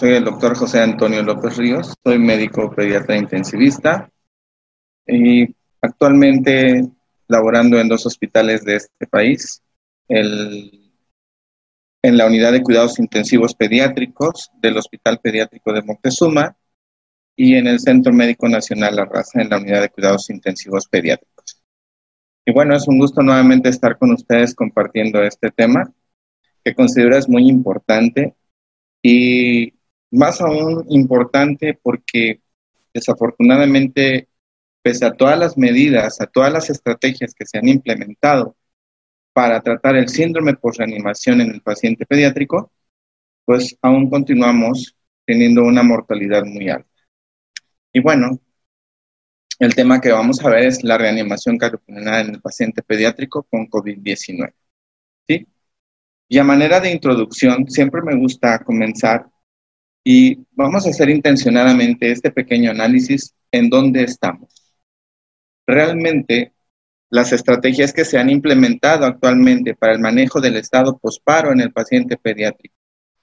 Soy el doctor José Antonio López Ríos, soy médico pediatra intensivista y actualmente laborando en dos hospitales de este país, en la unidad de cuidados intensivos pediátricos del Hospital Pediátrico de Montezuma y en el Centro Médico Nacional La en la unidad de cuidados intensivos pediátricos. Y bueno, es un gusto nuevamente estar con ustedes compartiendo este tema que considero es muy importante y más aún importante porque desafortunadamente, pese a todas las medidas, a todas las estrategias que se han implementado para tratar el síndrome por reanimación en el paciente pediátrico, pues aún continuamos teniendo una mortalidad muy alta. Y bueno, el tema que vamos a ver es la reanimación cardiopulmonar en el paciente pediátrico con COVID-19. ¿sí? Y a manera de introducción, siempre me gusta comenzar y vamos a hacer intencionadamente este pequeño análisis en dónde estamos. Realmente, las estrategias que se han implementado actualmente para el manejo del estado posparo en el paciente pediátrico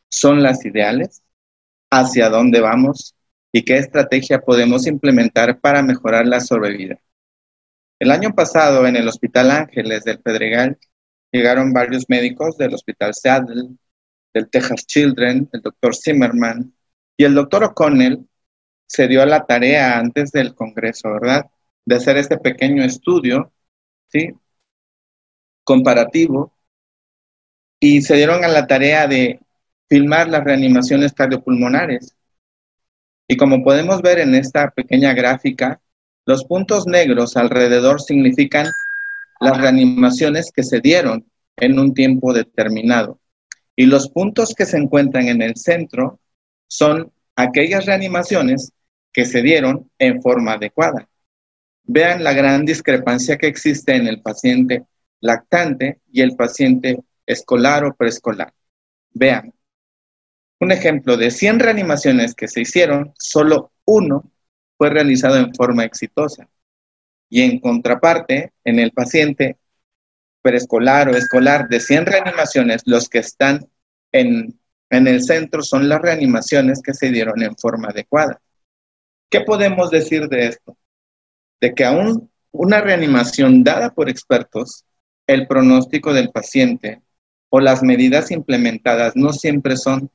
son las ideales, hacia dónde vamos y qué estrategia podemos implementar para mejorar la sobrevida. El año pasado en el Hospital Ángeles del Pedregal llegaron varios médicos del Hospital Seattle, del Texas Children, el doctor Zimmerman, y el doctor O'Connell se dio a la tarea antes del Congreso, ¿verdad? De hacer este pequeño estudio, ¿sí? Comparativo, y se dieron a la tarea de filmar las reanimaciones cardiopulmonares. Y como podemos ver en esta pequeña gráfica, los puntos negros alrededor significan las reanimaciones que se dieron en un tiempo determinado. Y los puntos que se encuentran en el centro son aquellas reanimaciones que se dieron en forma adecuada. Vean la gran discrepancia que existe en el paciente lactante y el paciente escolar o preescolar. Vean, un ejemplo de 100 reanimaciones que se hicieron, solo uno fue realizado en forma exitosa. Y en contraparte, en el paciente preescolar o escolar de 100 reanimaciones, los que están en, el centro son las reanimaciones que se dieron en forma adecuada. ¿Qué podemos decir de esto? De que aún una reanimación dada por expertos, el pronóstico del paciente o las medidas implementadas no siempre son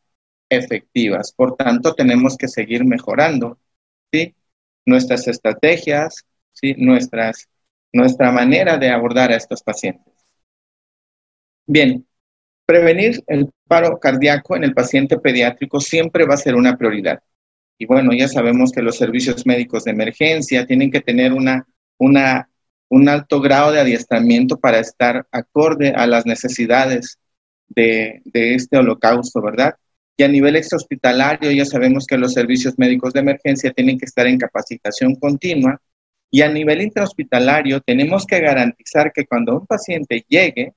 efectivas. Por tanto, tenemos que seguir mejorando ¿sí? nuestras estrategias, ¿sí? nuestras, nuestra manera de abordar a estos pacientes. Bien, prevenir el paro cardíaco en el paciente pediátrico siempre va a ser una prioridad. Y bueno, ya sabemos que los servicios médicos de emergencia tienen que tener una, un alto grado de adiestramiento para estar acorde a las necesidades de, de este holocausto, ¿verdad? Y a nivel extrahospitalario ya sabemos que los servicios médicos de emergencia tienen que estar en capacitación continua y a nivel intrahospitalario tenemos que garantizar que cuando un paciente llegue,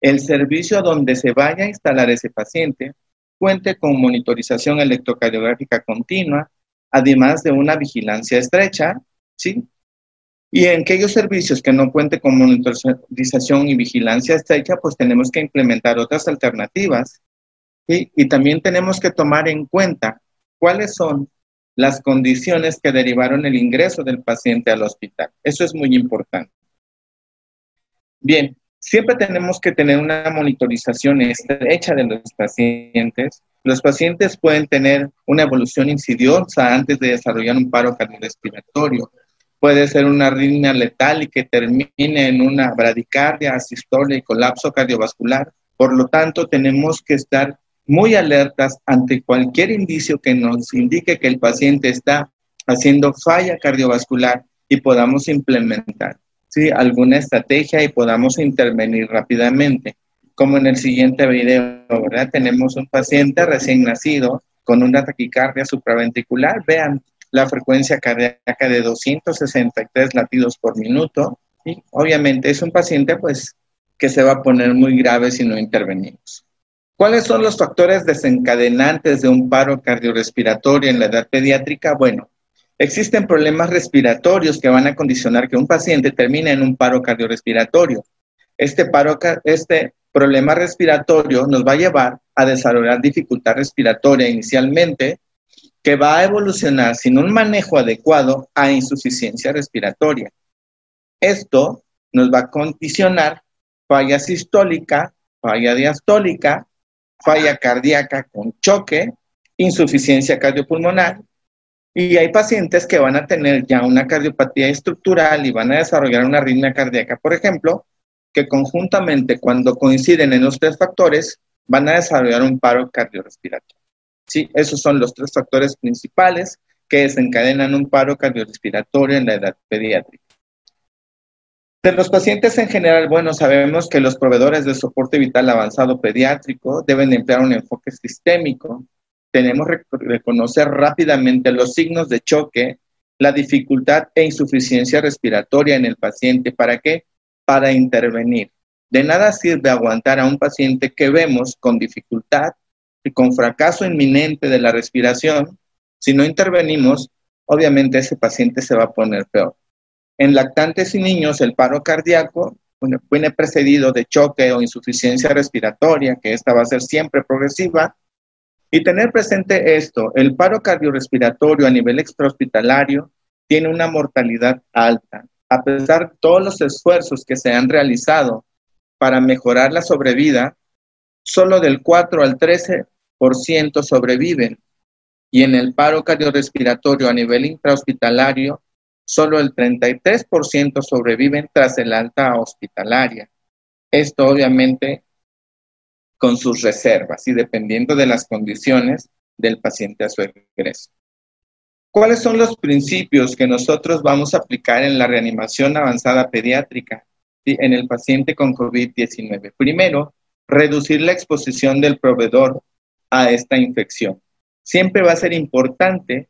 el servicio donde se vaya a instalar ese paciente cuente con monitorización electrocardiográfica continua, además de una vigilancia estrecha, ¿sí? Y en aquellos servicios que no cuente con monitorización y vigilancia estrecha, pues tenemos que implementar otras alternativas. Y también tenemos que tomar en cuenta cuáles son las condiciones que derivaron el ingreso del paciente al hospital. Eso es muy importante. Bien, Siempre tenemos que tener una monitorización estrecha de los pacientes. Los pacientes pueden tener una evolución insidiosa antes de desarrollar un paro cardiorrespiratorio. Puede ser una arritmia letal y que termine en una bradicardia, asistolia y colapso cardiovascular. Por lo tanto, tenemos que estar muy alertas ante cualquier indicio que nos indique que el paciente está haciendo falla cardiovascular y podamos implementar ¿sí? alguna estrategia y podamos intervenir rápidamente. como en el siguiente video, ¿verdad? Tenemos un paciente recién nacido con una taquicardia supraventricular. Vean la frecuencia cardíaca de 263 latidos por minuto. Y obviamente es un paciente pues que se va a poner muy grave si no intervenimos. ¿Cuáles son los factores desencadenantes de un paro cardiorrespiratorio en la edad pediátrica? Bueno, existen problemas respiratorios que van a condicionar que un paciente termine en un paro cardiorrespiratorio. Este, paro, este problema respiratorio nos va a llevar a desarrollar dificultad respiratoria inicialmente, que va a evolucionar sin un manejo adecuado a insuficiencia respiratoria. Esto nos va a condicionar falla sistólica, falla diastólica, falla cardíaca con choque, insuficiencia cardiopulmonar. Y hay pacientes que van a tener ya una cardiopatía estructural y van a desarrollar una arritmia cardíaca, por ejemplo, que conjuntamente cuando coinciden en los tres factores van a desarrollar un paro cardiorrespiratorio. Sí, esos son los tres factores principales que desencadenan un paro cardiorrespiratorio en la edad pediátrica. De los pacientes en general, bueno, sabemos que los proveedores de soporte vital avanzado pediátrico deben emplear un enfoque sistémico. Tenemos que reconocer rápidamente los signos de choque, la dificultad e insuficiencia respiratoria en el paciente. ¿Para qué? Para intervenir. De nada sirve aguantar a un paciente que vemos con dificultad y con fracaso inminente de la respiración. Si no intervenimos, obviamente ese paciente se va a poner peor. En lactantes y niños, el paro cardíaco viene precedido de choque o insuficiencia respiratoria, que esta va a ser siempre progresiva. Y tener presente esto, el paro cardiorrespiratorio a nivel extrahospitalario tiene una mortalidad alta. A pesar de todos los esfuerzos que se han realizado para mejorar la sobrevida, solo del 4 al 13% sobreviven. Y en el paro cardiorrespiratorio a nivel intrahospitalario, solo el 33% sobreviven tras el alta hospitalaria. Esto obviamente con sus reservas y dependiendo de las condiciones del paciente a su egreso. ¿Cuáles son los principios que nosotros vamos a aplicar en la reanimación avanzada pediátrica en el paciente con COVID-19? Primero, reducir la exposición del proveedor a esta infección. Siempre va a ser importante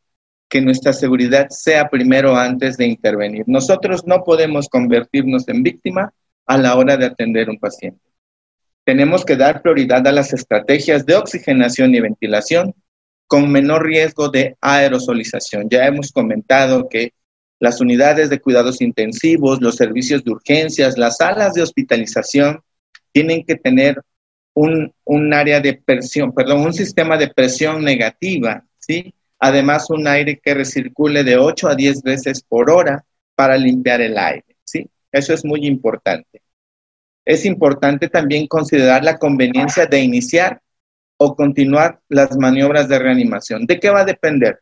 que nuestra seguridad sea primero antes de intervenir. Nosotros no podemos convertirnos en víctima a la hora de atender un paciente. Tenemos que dar prioridad a las estrategias de oxigenación y ventilación con menor riesgo de aerosolización. Ya hemos comentado que las unidades de cuidados intensivos, los servicios de urgencias, las salas de hospitalización tienen que tener un, un área de presión, perdón, un sistema de presión negativa, ¿sí? Además, un aire que recircule de 8 a 10 veces por hora para limpiar el aire. ¿sí? Eso es muy importante. Es importante también considerar la conveniencia de iniciar o continuar las maniobras de reanimación. ¿De qué va a depender?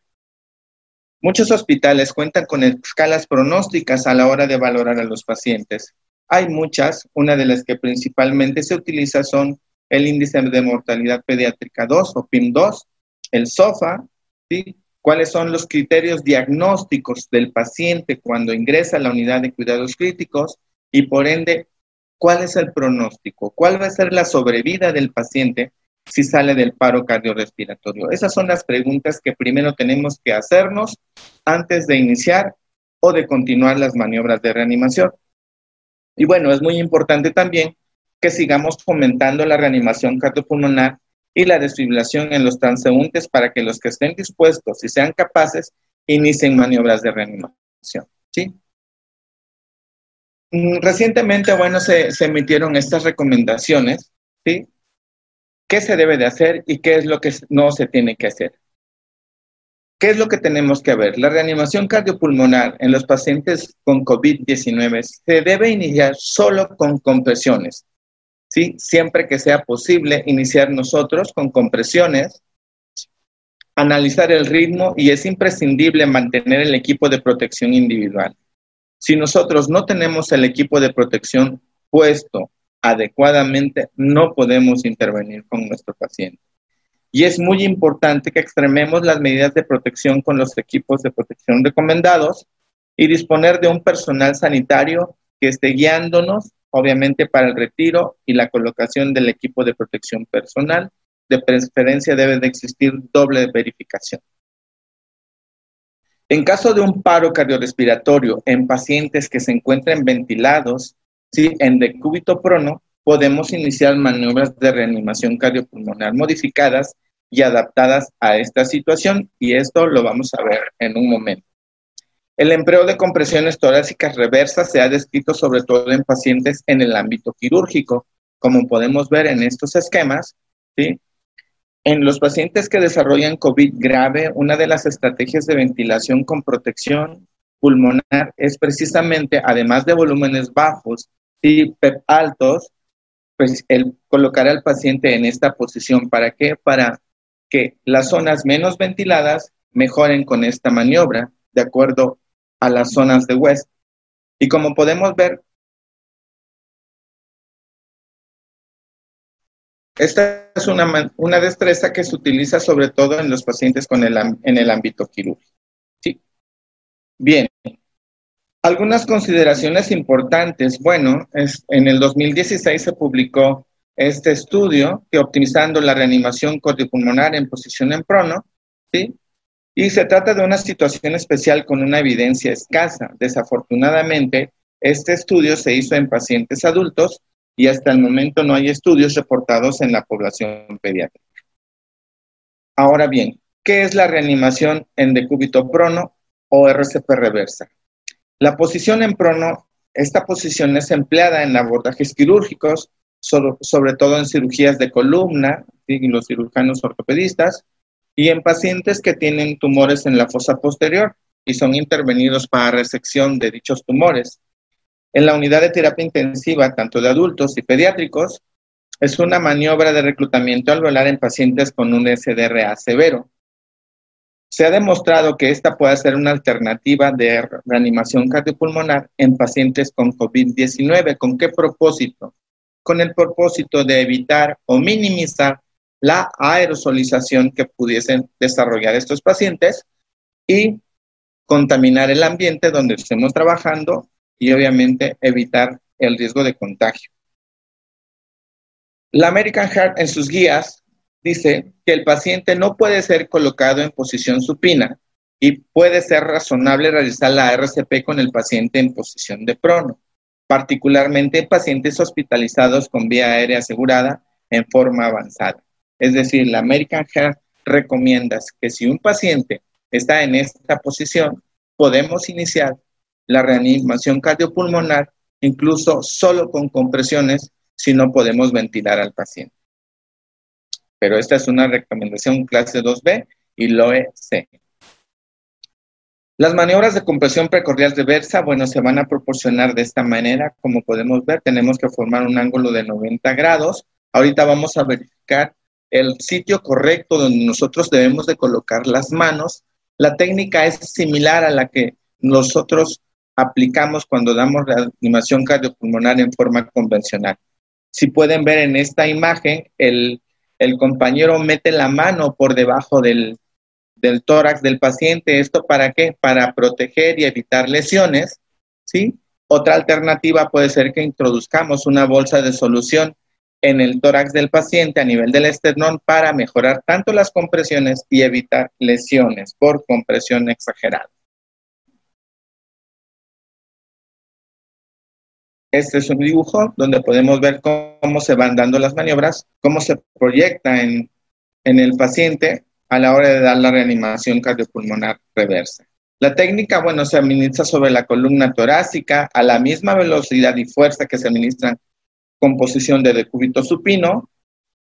Muchos hospitales cuentan con escalas pronósticas a la hora de valorar a los pacientes. Hay muchas, una de las que principalmente se utiliza son el índice de mortalidad pediátrica 2 o PIM2, el SOFA, ¿Cuáles son los criterios diagnósticos del paciente cuando ingresa a la unidad de cuidados críticos? Y por ende, ¿cuál es el pronóstico? ¿Cuál va a ser la sobrevida del paciente si sale del paro cardiorrespiratorio? Esas son las preguntas que primero tenemos que hacernos antes de iniciar o de continuar las maniobras de reanimación. Y bueno, es muy importante también que sigamos fomentando la reanimación cardiopulmonar y la desfibrilación en los transeúntes para que los que estén dispuestos y sean capaces inicien maniobras de reanimación. ¿sí? Mm, recientemente, bueno, se, emitieron estas recomendaciones, ¿sí? ¿Qué se debe de hacer y qué es lo que no se tiene que hacer? ¿Qué es lo que tenemos que ver? La reanimación cardiopulmonar en los pacientes con COVID-19 se debe iniciar solo con compresiones, ¿sí? Siempre que sea posible, iniciar nosotros con compresiones, analizar el ritmo y es imprescindible mantener el equipo de protección individual. Si nosotros no tenemos el equipo de protección puesto adecuadamente, no podemos intervenir con nuestro paciente. Y es muy importante que extrememos las medidas de protección con los equipos de protección recomendados y disponer de un personal sanitario que esté guiándonos obviamente para el retiro y la colocación del equipo de protección personal. De preferencia debe de existir doble verificación. En caso de un paro cardiorrespiratorio en pacientes que se encuentren ventilados, ¿sí? en decúbito prono, podemos iniciar maniobras de reanimación cardiopulmonar modificadas y adaptadas a esta situación y esto lo vamos a ver en un momento. El empleo de compresiones torácicas reversas se ha descrito sobre todo en pacientes en el ámbito quirúrgico, como podemos ver en estos esquemas. ¿sí? En los pacientes que desarrollan COVID grave, una de las estrategias de ventilación con protección pulmonar es precisamente, además de volúmenes bajos y PEP altos, pues el colocar al paciente en esta posición. ¿Para qué? Para que las zonas menos ventiladas mejoren con esta maniobra de acuerdo a las zonas de West. Y como podemos ver, esta es una, una destreza que se utiliza sobre todo en los pacientes con el, en el ámbito quirúrgico. ¿Sí? Bien, algunas consideraciones importantes. Bueno, es, en el 2016 se publicó este estudio que optimizando la reanimación cardiopulmonar en posición en prono, ¿sí? Y se trata de una situación especial con una evidencia escasa. Desafortunadamente, este estudio se hizo en pacientes adultos y hasta el momento no hay estudios reportados en la población pediátrica. Ahora bien, ¿qué es la reanimación en decúbito prono o RCP reversa? La posición en prono, esta posición es empleada en abordajes quirúrgicos sobre, todo en cirugías de columna, y los cirujanos ortopedistas, y en pacientes que tienen tumores en la fosa posterior y son intervenidos para resección de dichos tumores. En la unidad de terapia intensiva, tanto de adultos y pediátricos, es una maniobra de reclutamiento alveolar en pacientes con un SDRA severo. Se ha demostrado que esta puede ser una alternativa de reanimación cardiopulmonar en pacientes con COVID-19. ¿Con qué propósito? con el propósito de evitar o minimizar la aerosolización que pudiesen desarrollar estos pacientes y contaminar el ambiente donde estemos trabajando y obviamente evitar el riesgo de contagio. La American Heart en sus guías dice que el paciente no puede ser colocado en posición supina y puede ser razonable realizar la RCP con el paciente en posición de prono particularmente pacientes hospitalizados con vía aérea asegurada en forma avanzada. Es decir, la American Heart recomienda que si un paciente está en esta posición, podemos iniciar la reanimación cardiopulmonar incluso solo con compresiones si no podemos ventilar al paciente. Pero esta es una recomendación clase 2B y LOE-C. Las maniobras de compresión precordial reversa, bueno, se van a proporcionar de esta manera. Como podemos ver, tenemos que formar un ángulo de 90 grados. Ahorita vamos a verificar el sitio correcto donde nosotros debemos de colocar las manos. La técnica es similar a la que nosotros aplicamos cuando damos reanimación cardiopulmonar en forma convencional. Si pueden ver en esta imagen, el, el compañero mete la mano por debajo del, del tórax del paciente. ¿Esto para qué? Para proteger y evitar lesiones, ¿sí? Otra alternativa puede ser que introduzcamos una bolsa de solución en el tórax del paciente a nivel del esternón para mejorar tanto las compresiones y evitar lesiones por compresión exagerada. Este es un dibujo donde podemos ver cómo se van dando las maniobras, cómo se proyecta en, en el paciente a la hora de dar la reanimación cardiopulmonar reversa. La técnica, bueno, se administra sobre la columna torácica a la misma velocidad y fuerza que se administra con posición de decúbito supino.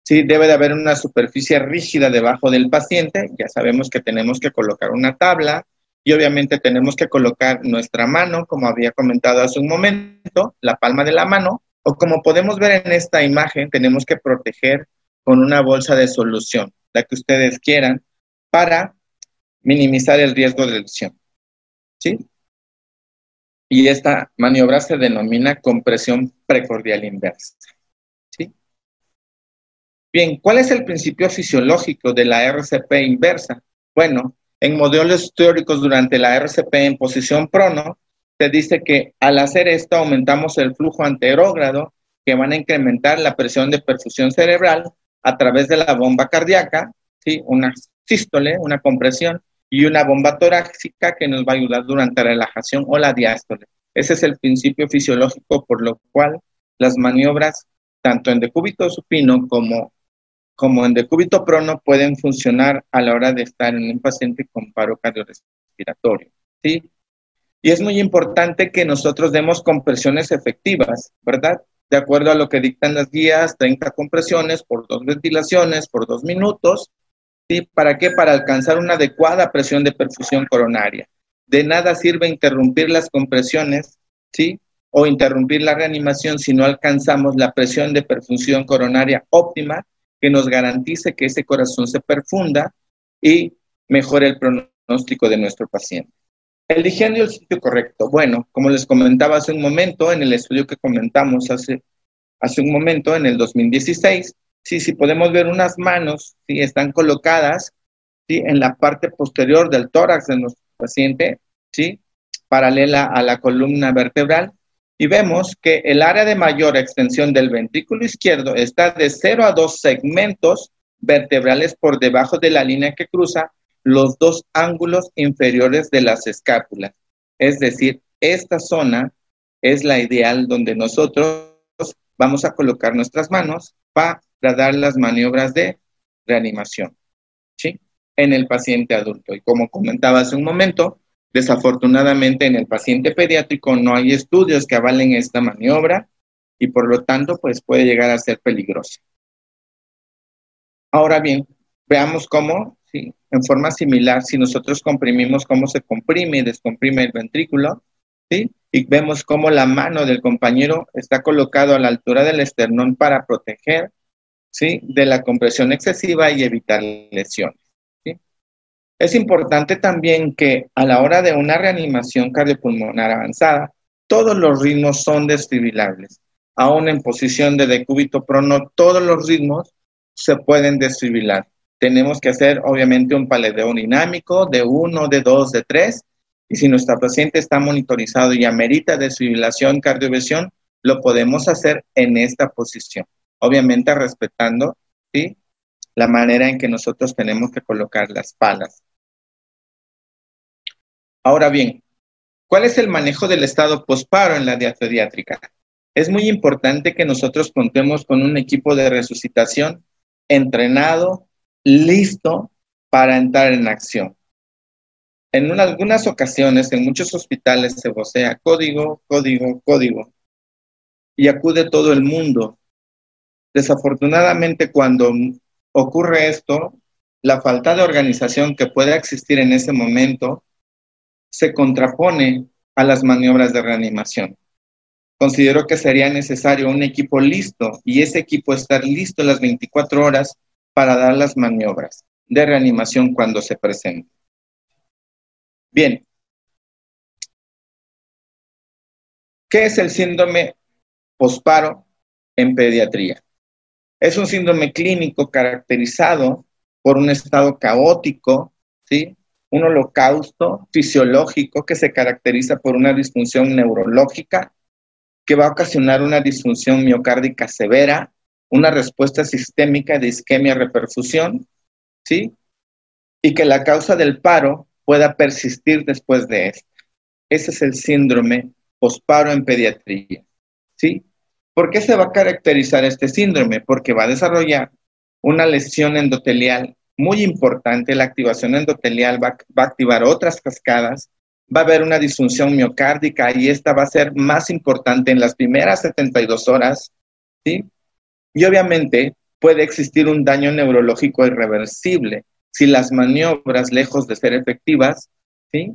Sí, debe de haber una superficie rígida debajo del paciente. Ya sabemos que tenemos que colocar una tabla y obviamente tenemos que colocar nuestra mano, como había comentado hace un momento, la palma de la mano, o como podemos ver en esta imagen, tenemos que proteger con una bolsa de solución la que ustedes quieran, para minimizar el riesgo de lesión. ¿Sí? Y esta maniobra se denomina compresión precordial inversa. ¿Sí? Bien, ¿cuál es el principio fisiológico de la RCP inversa? Bueno, en modelos teóricos durante la RCP en posición prono, se dice que al hacer esto aumentamos el flujo anterógrado que van a incrementar la presión de perfusión cerebral a través de la bomba cardíaca, ¿sí? una sístole, una compresión, y una bomba torácica que nos va a ayudar durante la relajación o la diástole. Ese es el principio fisiológico por lo cual las maniobras, tanto en decúbito supino como, como en decúbito prono, pueden funcionar a la hora de estar en un paciente con paro cardiorrespiratorio. ¿sí? Y es muy importante que nosotros demos compresiones efectivas, ¿verdad? De acuerdo a lo que dictan las guías, 30 compresiones por dos ventilaciones por dos minutos. ¿sí? ¿Para qué? Para alcanzar una adecuada presión de perfusión coronaria. De nada sirve interrumpir las compresiones, ¿sí? O interrumpir la reanimación si no alcanzamos la presión de perfusión coronaria óptima que nos garantice que ese corazón se perfunda y mejore el pronóstico de nuestro paciente. Eligiendo el sitio correcto. Bueno, como les comentaba hace un momento, en el estudio que comentamos hace, hace un momento, en el 2016, sí, sí podemos ver unas manos, están colocadas ¿sí? en la parte posterior del tórax de nuestro paciente, ¿sí? paralela a la columna vertebral, y vemos que el área de mayor extensión del ventrículo izquierdo está de 0 a 2 segmentos vertebrales por debajo de la línea que cruza los dos ángulos inferiores de las escápulas. Es decir, esta zona es la ideal donde nosotros vamos a colocar nuestras manos para dar las maniobras de reanimación, ¿sí? En el paciente adulto. Y como comentaba hace un momento, desafortunadamente en el paciente pediátrico no hay estudios que avalen esta maniobra y por lo tanto, pues puede llegar a ser peligrosa. Ahora bien, veamos cómo en forma similar, si nosotros comprimimos cómo se comprime y descomprime el ventrículo, ¿sí? Y vemos cómo la mano del compañero está colocado a la altura del esternón para proteger, ¿sí? De la compresión excesiva y evitar lesiones, ¿sí? Es importante también que a la hora de una reanimación cardiopulmonar avanzada, todos los ritmos son desfibrilables. Aún en posición de decúbito prono, todos los ritmos se pueden desfibrilar tenemos que hacer obviamente un paleteo dinámico de uno, de dos, de tres. Y si nuestra paciente está monitorizado y amerita desfibrilación, cardiovisión, lo podemos hacer en esta posición. Obviamente respetando ¿sí? la manera en que nosotros tenemos que colocar las palas. Ahora bien, ¿cuál es el manejo del estado posparo en la diatodiátrica? Es muy importante que nosotros contemos con un equipo de resucitación entrenado, listo para entrar en acción. En algunas ocasiones, en muchos hospitales se vocea código, código, código, y acude todo el mundo. Desafortunadamente, cuando ocurre esto, la falta de organización que pueda existir en ese momento se contrapone a las maniobras de reanimación. Considero que sería necesario un equipo listo y ese equipo estar listo las 24 horas para dar las maniobras de reanimación cuando se presente. Bien. ¿Qué es el síndrome posparo en pediatría? Es un síndrome clínico caracterizado por un estado caótico, ¿sí? Un holocausto fisiológico que se caracteriza por una disfunción neurológica que va a ocasionar una disfunción miocárdica severa, una respuesta sistémica de isquemia-reperfusión, ¿sí? Y que la causa del paro pueda persistir después de esto. Ese es el síndrome posparo en pediatría, ¿sí? ¿Por qué se va a caracterizar este síndrome? Porque va a desarrollar una lesión endotelial muy importante. La activación endotelial va, a activar otras cascadas, va a haber una disfunción miocárdica y esta va a ser más importante en las primeras 72 horas, ¿sí? Y obviamente puede existir un daño neurológico irreversible si las maniobras, lejos de ser efectivas, ¿sí?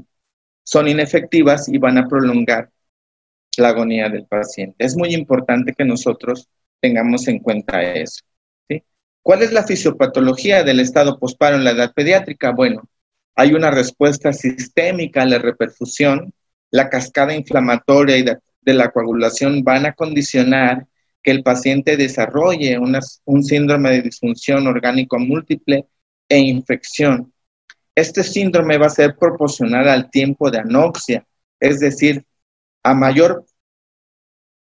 son inefectivas y van a prolongar la agonía del paciente. Es muy importante que nosotros tengamos en cuenta eso. ¿Cuál es la fisiopatología del estado posparo en la edad pediátrica? Bueno, hay una respuesta sistémica a la reperfusión, la cascada inflamatoria y de la coagulación van a condicionar que el paciente desarrolle un síndrome de disfunción orgánico múltiple e infección. Este síndrome va a ser proporcional al tiempo de anoxia, es decir, a mayor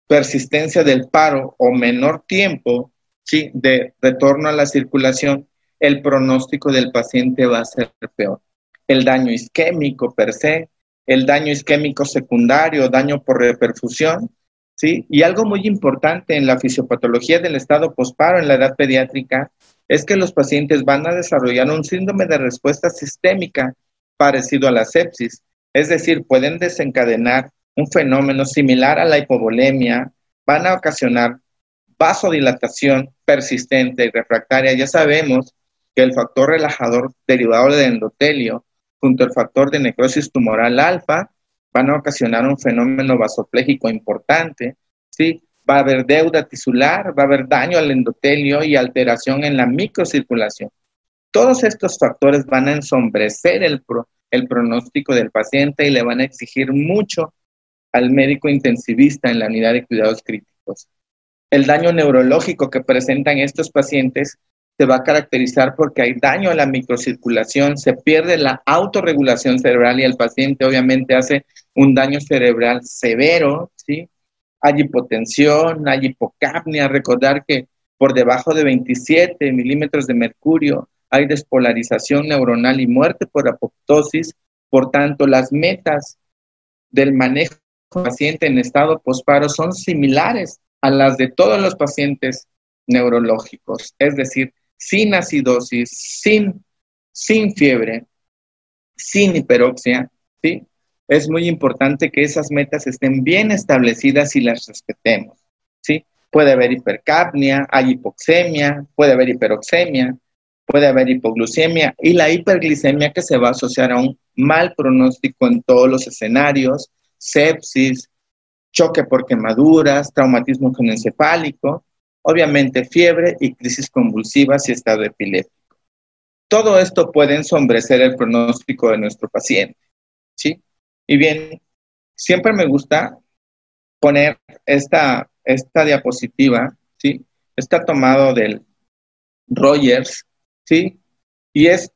persistencia del paro o menor tiempo ¿sí? de retorno a la circulación, el pronóstico del paciente va a ser peor. El daño isquémico per se, el daño isquémico secundario, daño por reperfusión, ¿sí? Y algo muy importante en la fisiopatología del estado posparo en la edad pediátrica es que los pacientes van a desarrollar un síndrome de respuesta sistémica parecido a la sepsis, es decir, pueden desencadenar un fenómeno similar a la hipovolemia, van a ocasionar vasodilatación persistente y refractaria. Ya sabemos que el factor relajador derivado del endotelio junto al factor de necrosis tumoral alfa van a ocasionar un fenómeno vasopléjico importante, ¿sí? Va a haber deuda tisular, va a haber daño al endotelio y alteración en la microcirculación. Todos estos factores van a ensombrecer el, el pronóstico del paciente y le van a exigir mucho al médico intensivista en la unidad de cuidados críticos. El daño neurológico que presentan estos pacientes se va a caracterizar porque hay daño a la microcirculación, se pierde la autorregulación cerebral y el paciente obviamente hace un daño cerebral severo, ¿sí? Hay hipotensión, hay hipocapnia, recordar que por debajo de 27 milímetros de mercurio hay despolarización neuronal y muerte por apoptosis, por tanto las metas del manejo del paciente en estado posparo son similares a las de todos los pacientes neurológicos, es decir, sin acidosis, sin, sin fiebre, sin hiperoxia, ¿sí? Es muy importante que esas metas estén bien establecidas y las respetemos, ¿sí? Puede haber hipercapnia, hay hipoxemia, puede haber hiperoxemia, puede haber hipoglucemia y la hiperglicemia que se va a asociar a un mal pronóstico en todos los escenarios, sepsis, choque por quemaduras, traumatismo encefálico, obviamente fiebre y crisis convulsivas y estado epiléptico. Todo esto puede ensombrecer el pronóstico de nuestro paciente, ¿sí? Y bien, siempre me gusta poner esta, esta diapositiva, ¿sí? Está tomado del Rogers, ¿sí? Y es,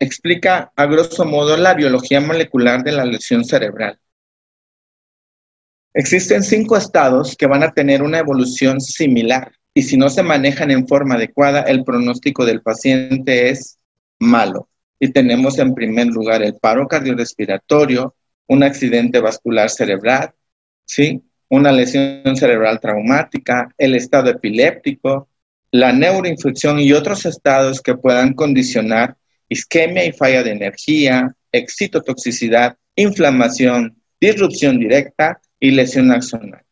explica a grosso modo la biología molecular de la lesión cerebral. Existen cinco estados que van a tener una evolución similar y si no se manejan en forma adecuada, el pronóstico del paciente es malo. Y tenemos en primer lugar el paro cardiorrespiratorio, un accidente vascular cerebral, ¿sí? una lesión cerebral traumática, el estado epiléptico, la neuroinfección y otros estados que puedan condicionar isquemia y falla de energía, excitotoxicidad, inflamación, disrupción directa y lesión axonal.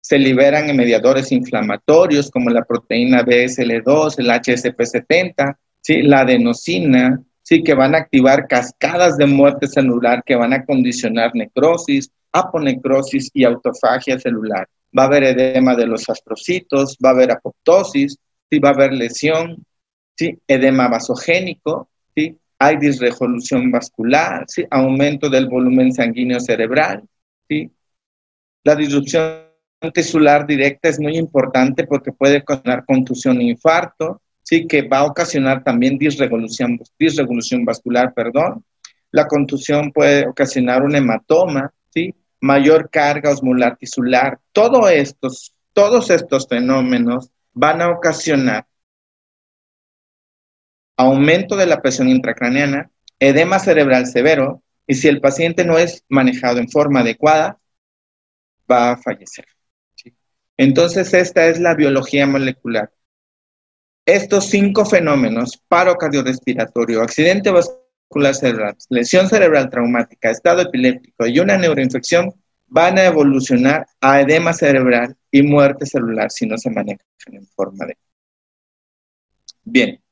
Se liberan mediadores inflamatorios como la proteína BSL2, el HSP70, ¿sí? la adenosina, ¿sí? que van a activar cascadas de muerte celular que van a condicionar necrosis, aponecrosis y autofagia celular. Va a haber edema de los astrocitos, va a haber apoptosis, ¿sí? va a haber lesión, ¿sí? edema vasogénico, ¿sí? hay disresolución vascular, ¿sí? aumento del volumen sanguíneo cerebral, ¿sí? La disrupción tisular directa es muy importante porque puede ocasionar contusión e infarto, sí, que va a ocasionar también disregulación, vascular, perdón. La contusión puede ocasionar un hematoma, sí, mayor carga osmolar tisular. Estos, todos estos fenómenos van a ocasionar aumento de la presión intracraneana, edema cerebral severo, y si el paciente no es manejado en forma adecuada, va a fallecer. Entonces, esta es la biología molecular. Estos cinco fenómenos, paro cardiorrespiratorio, accidente vascular cerebral, lesión cerebral traumática, estado epiléptico y una neuroinfección, van a evolucionar a edema cerebral y muerte celular si no se manejan en forma de... Bien,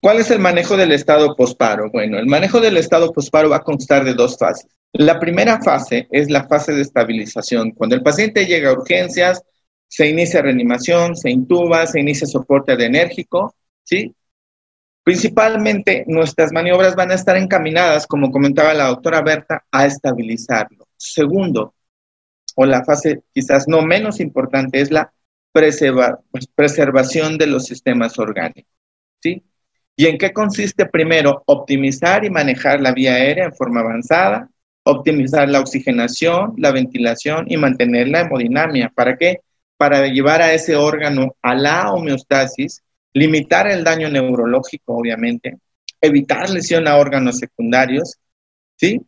¿Cuál es el manejo del estado posparo? Bueno, el manejo del estado posparo va a constar de dos fases. La primera fase es la fase de estabilización. Cuando el paciente llega a urgencias, se inicia reanimación, se intuba, se inicia soporte adrenérgico, ¿sí? Principalmente nuestras maniobras van a estar encaminadas, como comentaba la doctora Berta, a estabilizarlo. Segundo, o la fase quizás no menos importante, es la preservación de los sistemas orgánicos, ¿sí? ¿Y en qué consiste primero? Optimizar y manejar la vía aérea en forma avanzada, optimizar la oxigenación, la ventilación y mantener la hemodinamia. ¿Para qué? Para llevar a ese órgano a la homeostasis, limitar el daño neurológico, obviamente, evitar lesión a órganos secundarios, ¿sí?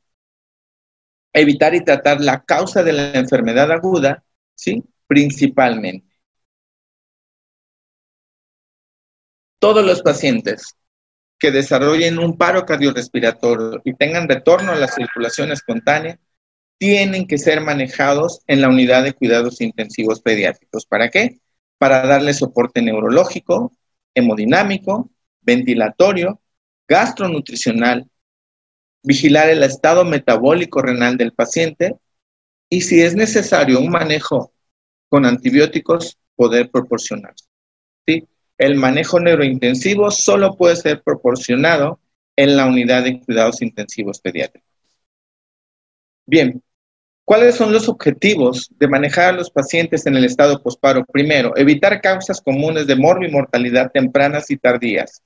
Evitar y tratar la causa de la enfermedad aguda, ¿sí? Principalmente. Todos los pacientes que desarrollen un paro cardiorrespiratorio y tengan retorno a la circulación espontánea tienen que ser manejados en la unidad de cuidados intensivos pediátricos. ¿Para qué? Para darle soporte neurológico, hemodinámico, ventilatorio, gastronutricional, vigilar el estado metabólico renal del paciente y si es necesario un manejo con antibióticos, poder proporcionar. El manejo neurointensivo solo puede ser proporcionado en la unidad de cuidados intensivos pediátricos. Bien, ¿cuáles son los objetivos de manejar a los pacientes en el estado posparo? Primero, evitar causas comunes de mortalidad tempranas y tardías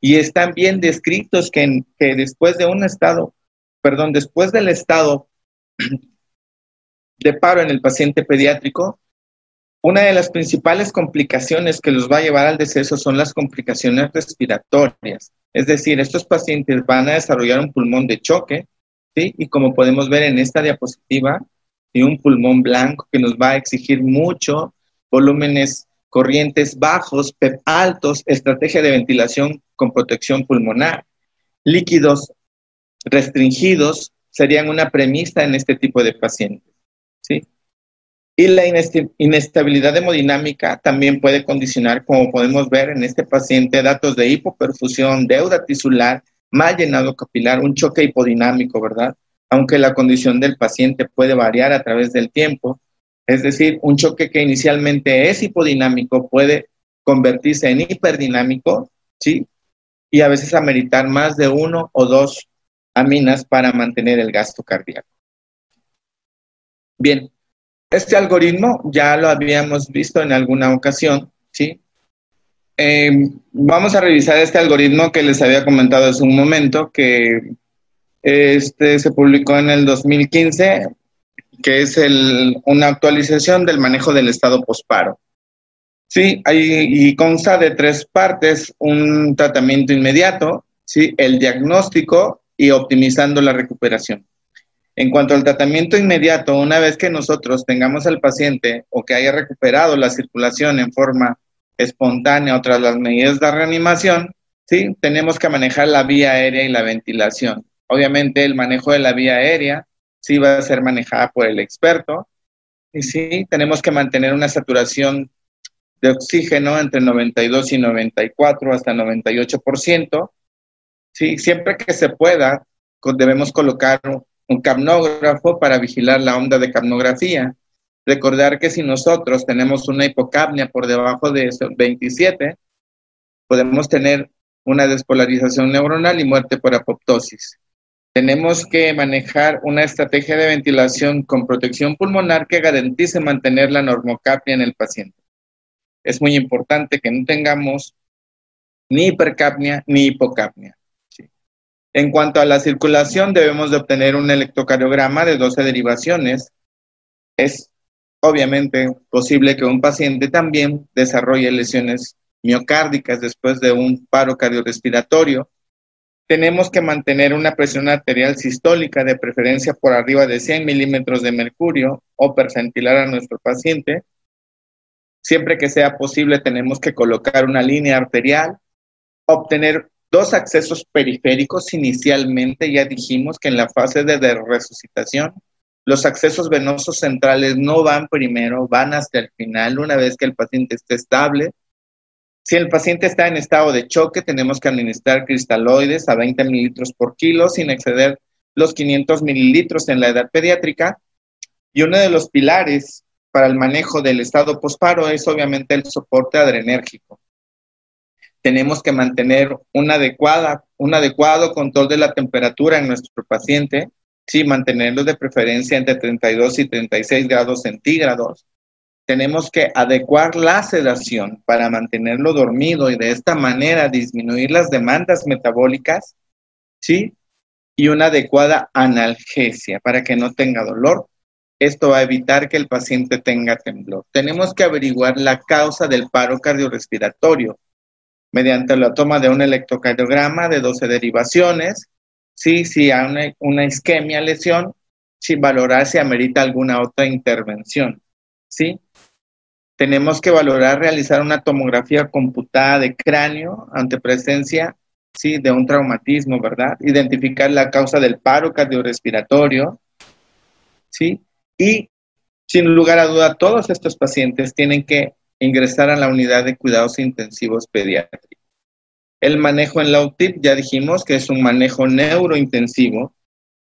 y están bien descritos que, que después de un estado, perdón, después del estado de paro en el paciente pediátrico, una de las principales complicaciones que los va a llevar al deceso son las complicaciones respiratorias. Es decir, estos pacientes van a desarrollar un pulmón de choque, ¿sí? Y como podemos ver en esta diapositiva, un pulmón blanco que nos va a exigir mucho, volúmenes corrientes bajos, PEP altos, estrategia de ventilación con protección pulmonar. Líquidos restringidos serían una premisa en este tipo de pacientes. ¿sí? Y la inestabilidad hemodinámica también puede condicionar, como podemos ver en este paciente, datos de hipoperfusión, deuda tisular, mal llenado capilar, un choque hipodinámico, ¿verdad? Aunque la condición del paciente puede variar a través del tiempo, es decir, un choque que inicialmente es hipodinámico puede convertirse en hiperdinámico, ¿sí? Y a veces ameritar más de uno o dos aminas para mantener el gasto cardíaco. Bien, este algoritmo ya lo habíamos visto en alguna ocasión, ¿sí? Em, vamos a revisar este algoritmo que les había comentado hace un momento, que este se publicó en el 2015 que es el, una actualización del manejo del estado posparo. Sí, hay, y consta de tres partes, un tratamiento inmediato, ¿sí? el diagnóstico y optimizando la recuperación. En cuanto al tratamiento inmediato, una vez que nosotros tengamos al paciente o que haya recuperado la circulación en forma espontánea o tras las medidas de reanimación, ¿sí? tenemos que manejar la vía aérea y la ventilación. Obviamente el manejo de la vía aérea sí va a ser manejada por el experto. Y sí, tenemos que mantener una saturación de oxígeno entre 92 y 94 hasta 98%. Sí, siempre que se pueda, debemos colocar un capnógrafo para vigilar la onda de capnografía. Recordar que si nosotros tenemos una hipocapnia por debajo de 27, podemos tener una despolarización neuronal y muerte por apoptosis tenemos que manejar una estrategia de ventilación con protección pulmonar que garantice mantener la normocapnia en el paciente. Es muy importante que no tengamos ni hipercapnia ni hipocapnia. En cuanto a la circulación, debemos de obtener un electrocardiograma de 12 derivaciones. Es obviamente posible que un paciente también desarrolle lesiones miocárdicas después de un paro cardiorrespiratorio tenemos que mantener una presión arterial sistólica de preferencia por arriba de 100 milímetros de mercurio o percentilar a nuestro paciente. Siempre que sea posible tenemos que colocar una línea arterial, obtener dos accesos periféricos inicialmente, ya dijimos que en la fase de resucitación los accesos venosos centrales no van primero, van hasta el final, una vez que el paciente esté estable si el paciente está en estado de choque, tenemos que administrar cristaloides a 20 mililitros por kilo sin exceder los 500 mililitros en la edad pediátrica. Y uno de los pilares para el manejo del estado posparo es obviamente el soporte adrenérgico. Tenemos que mantener un adecuado control de la temperatura en nuestro paciente, sí, mantenerlo de preferencia entre 32 y 36 grados centígrados tenemos que adecuar la sedación para mantenerlo dormido y de esta manera disminuir las demandas metabólicas, ¿sí? Y una adecuada analgesia para que no tenga dolor. Esto va a evitar que el paciente tenga temblor. Tenemos que averiguar la causa del paro cardiorrespiratorio mediante la toma de un electrocardiograma de 12 derivaciones, si hay una, una isquemia, lesión, sin valorar si amerita alguna otra intervención. ¿sí? Tenemos que valorar realizar una tomografía computada de cráneo ante presencia ¿sí? de un traumatismo, ¿verdad? Identificar la causa del paro cardiorrespiratorio, ¿sí? Y sin lugar a duda, todos estos pacientes tienen que ingresar a la unidad de cuidados intensivos pediátricos. El manejo en la UTIP, ya dijimos que es un manejo neurointensivo,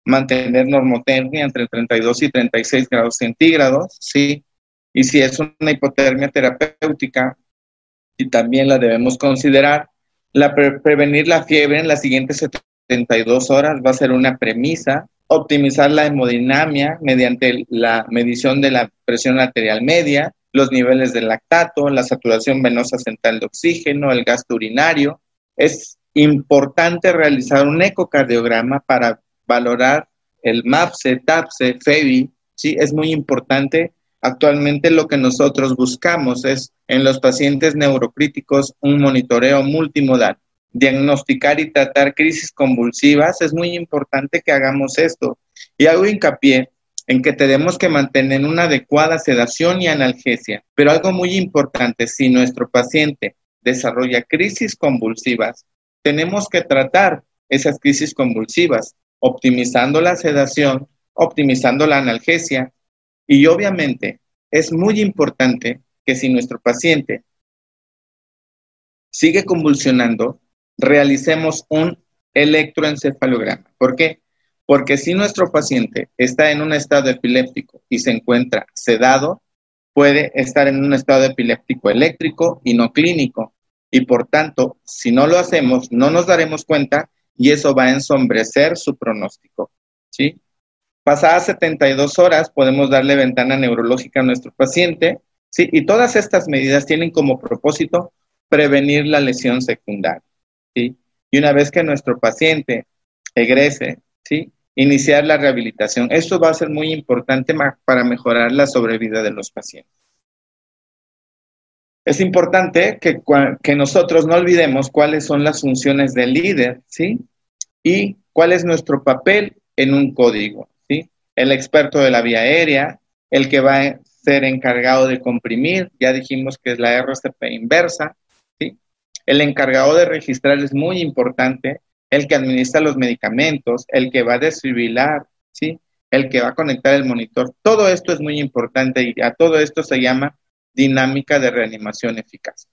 mantener normotermia entre 32 y 36 grados centígrados, ¿sí? Y si es una hipotermia terapéutica, y también la debemos considerar, prevenir la fiebre en las siguientes 72 horas va a ser una premisa, optimizar la hemodinamia mediante la medición de la presión arterial media, los niveles de lactato, la saturación venosa central de oxígeno, el gasto urinario. Es importante realizar un ecocardiograma para valorar el MAPSE, TAPSE, FEBI. Sí, es muy importante Actualmente lo que nosotros buscamos es en los pacientes neurocríticos un monitoreo multimodal. Diagnosticar y tratar crisis convulsivas es muy importante que hagamos esto. Y hago hincapié en que tenemos que mantener una adecuada sedación y analgesia. Pero algo muy importante, si nuestro paciente desarrolla crisis convulsivas, tenemos que tratar esas crisis convulsivas, optimizando la sedación, optimizando la analgesia y obviamente es muy importante que si nuestro paciente sigue convulsionando, realicemos un electroencefalograma. ¿Por qué? Porque si nuestro paciente está en un estado epiléptico y se encuentra sedado, puede estar en un estado epiléptico eléctrico y no clínico. Y por tanto, si no lo hacemos, no nos daremos cuenta y eso va a ensombrecer su pronóstico. ¿sí? Pasadas 72 horas podemos darle ventana neurológica a nuestro paciente, ¿sí? Y todas estas medidas tienen como propósito prevenir la lesión secundaria, ¿sí? Y una vez que nuestro paciente egrese, ¿sí? Iniciar la rehabilitación. Esto va a ser muy importante para mejorar la sobrevida de los pacientes. Es importante que, que nosotros no olvidemos cuáles son las funciones del líder, ¿sí? Y cuál es nuestro papel en un código el experto de la vía aérea, el que va a ser encargado de comprimir, ya dijimos que es la RCP inversa, ¿sí? el encargado de registrar es muy importante, el que administra los medicamentos, el que va a desfibrilar, ¿sí? el que va a conectar el monitor, todo esto es muy importante y a todo esto se llama dinámica de reanimación eficaz.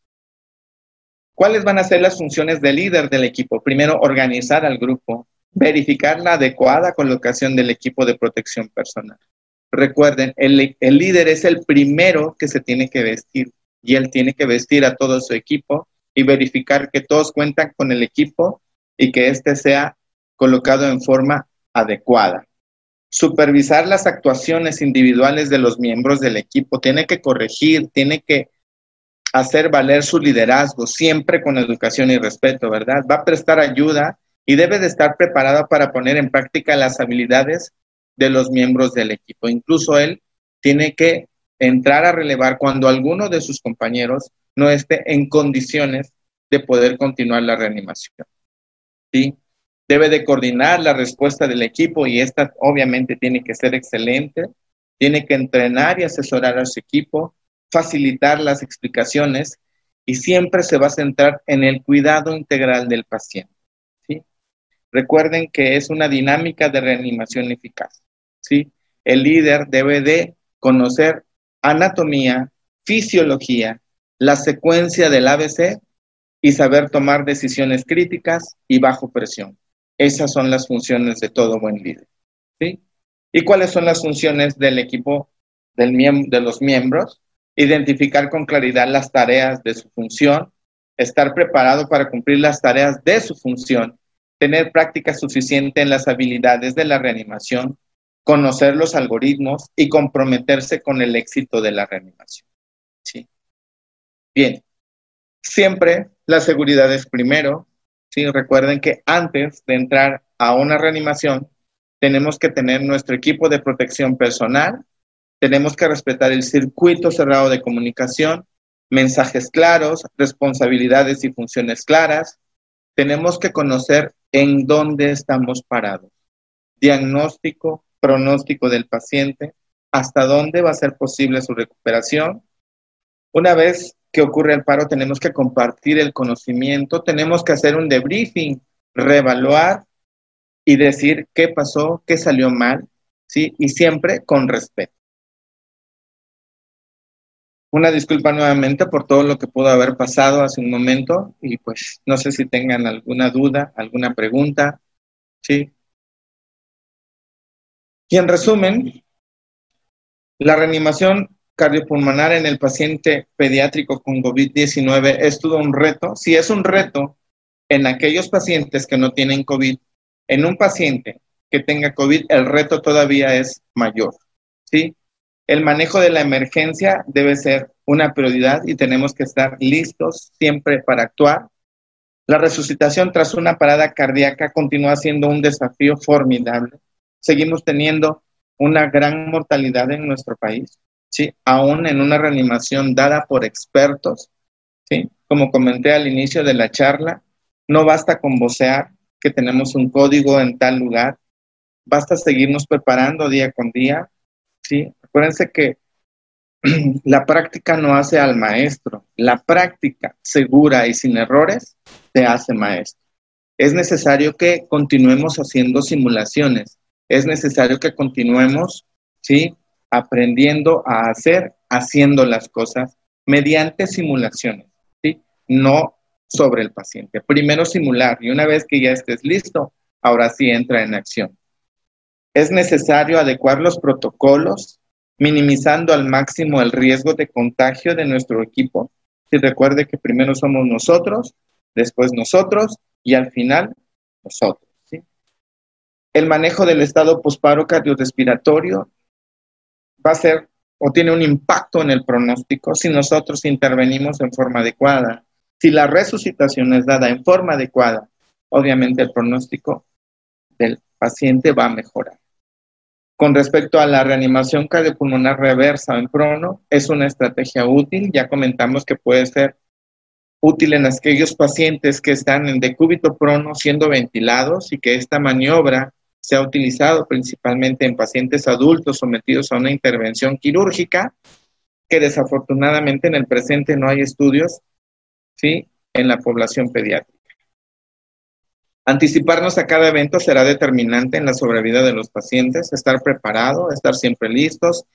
¿Cuáles van a ser las funciones del líder del equipo? Primero, organizar al grupo, verificar la adecuada colocación del equipo de protección personal. Recuerden, el, líder es el primero que se tiene que vestir y él tiene que vestir a todo su equipo y verificar que todos cuentan con el equipo y que éste sea colocado en forma adecuada. Supervisar las actuaciones individuales de los miembros del equipo, tiene que corregir, tiene que hacer valer su liderazgo, siempre con educación y respeto, ¿verdad? Va a prestar ayuda y debe de estar preparado para poner en práctica las habilidades de los miembros del equipo. Incluso él tiene que entrar a relevar cuando alguno de sus compañeros no esté en condiciones de poder continuar la reanimación. ¿Sí? Debe de coordinar la respuesta del equipo y esta obviamente tiene que ser excelente. Tiene que entrenar y asesorar a su equipo, facilitar las explicaciones y siempre se va a centrar en el cuidado integral del paciente. Recuerden que es una dinámica de reanimación eficaz. ¿sí? El líder debe de conocer anatomía, fisiología, la secuencia del ABC y saber tomar decisiones críticas y bajo presión. Esas son las funciones de todo buen líder. ¿sí? ¿Y cuáles son las funciones del equipo del de los miembros? Identificar con claridad las tareas de su función, estar preparado para cumplir las tareas de su función tener práctica suficiente en las habilidades de la reanimación, conocer los algoritmos y comprometerse con el éxito de la reanimación. ¿sí? Bien, siempre la seguridad es primero. ¿sí? Recuerden que antes de entrar a una reanimación, tenemos que tener nuestro equipo de protección personal, tenemos que respetar el circuito cerrado de comunicación, mensajes claros, responsabilidades y funciones claras. Tenemos que conocer en dónde estamos parados. Diagnóstico, pronóstico del paciente, hasta dónde va a ser posible su recuperación. Una vez que ocurre el paro, tenemos que compartir el conocimiento, tenemos que hacer un debriefing, reevaluar y decir qué pasó, qué salió mal, ¿sí? Y siempre con respeto. Una disculpa nuevamente por todo lo que pudo haber pasado hace un momento y pues no sé si tengan alguna duda, alguna pregunta, ¿sí? Y en resumen, la reanimación cardiopulmonar en el paciente pediátrico con COVID-19 es todo un reto. Si es un reto en aquellos pacientes que no tienen COVID, en un paciente que tenga COVID, el reto todavía es mayor. ¿sí? El manejo de la emergencia debe ser una prioridad y tenemos que estar listos siempre para actuar. La resucitación tras una parada cardíaca continúa siendo un desafío formidable. Seguimos teniendo una gran mortalidad en nuestro país. ¿Sí? aún en una reanimación dada por expertos, ¿sí? como comenté al inicio de la charla, no basta con vocear que tenemos un código en tal lugar, basta seguirnos preparando día con día. ¿sí? Acuérdense que la práctica no hace al maestro, la práctica segura y sin errores te hace maestro. Es necesario que continuemos haciendo simulaciones, es necesario que continuemos, ¿sí? Aprendiendo a hacer, haciendo las cosas mediante simulaciones, ¿sí? No sobre el paciente. Primero simular y una vez que ya estés listo, ahora sí entra en acción. Es necesario adecuar los protocolos, minimizando al máximo el riesgo de contagio de nuestro equipo. Si recuerde que primero somos nosotros, después nosotros y al final nosotros. ¿sí? El manejo del estado posparo cardiorrespiratorio va a ser o tiene un impacto en el pronóstico si nosotros intervenimos en forma adecuada. Si la resucitación es dada en forma adecuada, obviamente el pronóstico del paciente va a mejorar. Con respecto a la reanimación cardiopulmonar reversa en prono, es una estrategia útil. Ya comentamos que puede ser útil en aquellos pacientes que están en decúbito prono siendo ventilados y que esta maniobra se ha utilizado principalmente en pacientes adultos sometidos a una intervención quirúrgica, que desafortunadamente en el presente no hay estudios ¿sí? en la población pediátrica. Anticiparnos a cada evento será determinante en la sobrevida de los pacientes, estar preparado, estar siempre listos,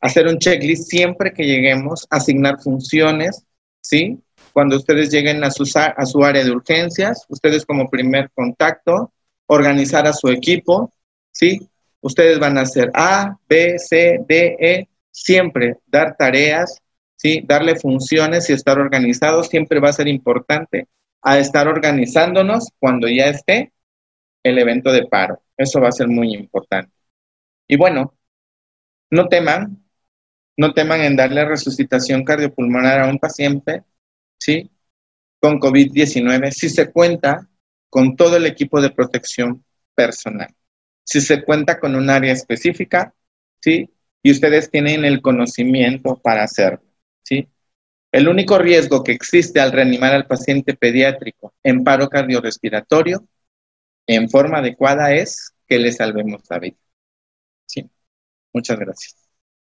hacer un checklist siempre que lleguemos, asignar funciones, ¿sí? Cuando ustedes lleguen a su, a su área de urgencias, ustedes como primer contacto, organizar a su equipo, ¿sí? Ustedes van a hacer A, B, C, D, E, siempre dar tareas, ¿sí? Darle funciones y estar organizados siempre va a ser importante a estar organizándonos cuando ya esté el evento de paro. Eso va a ser muy importante. Y bueno, no teman, no teman en darle resucitación cardiopulmonar a un paciente, ¿sí? Con COVID-19 si se cuenta con todo el equipo de protección personal. Si se cuenta con un área específica, ¿sí? Y ustedes tienen el conocimiento para hacerlo, ¿sí? El único riesgo que existe al reanimar al paciente pediátrico en paro cardiorrespiratorio en forma adecuada es que le salvemos la vida. Sí. Muchas gracias.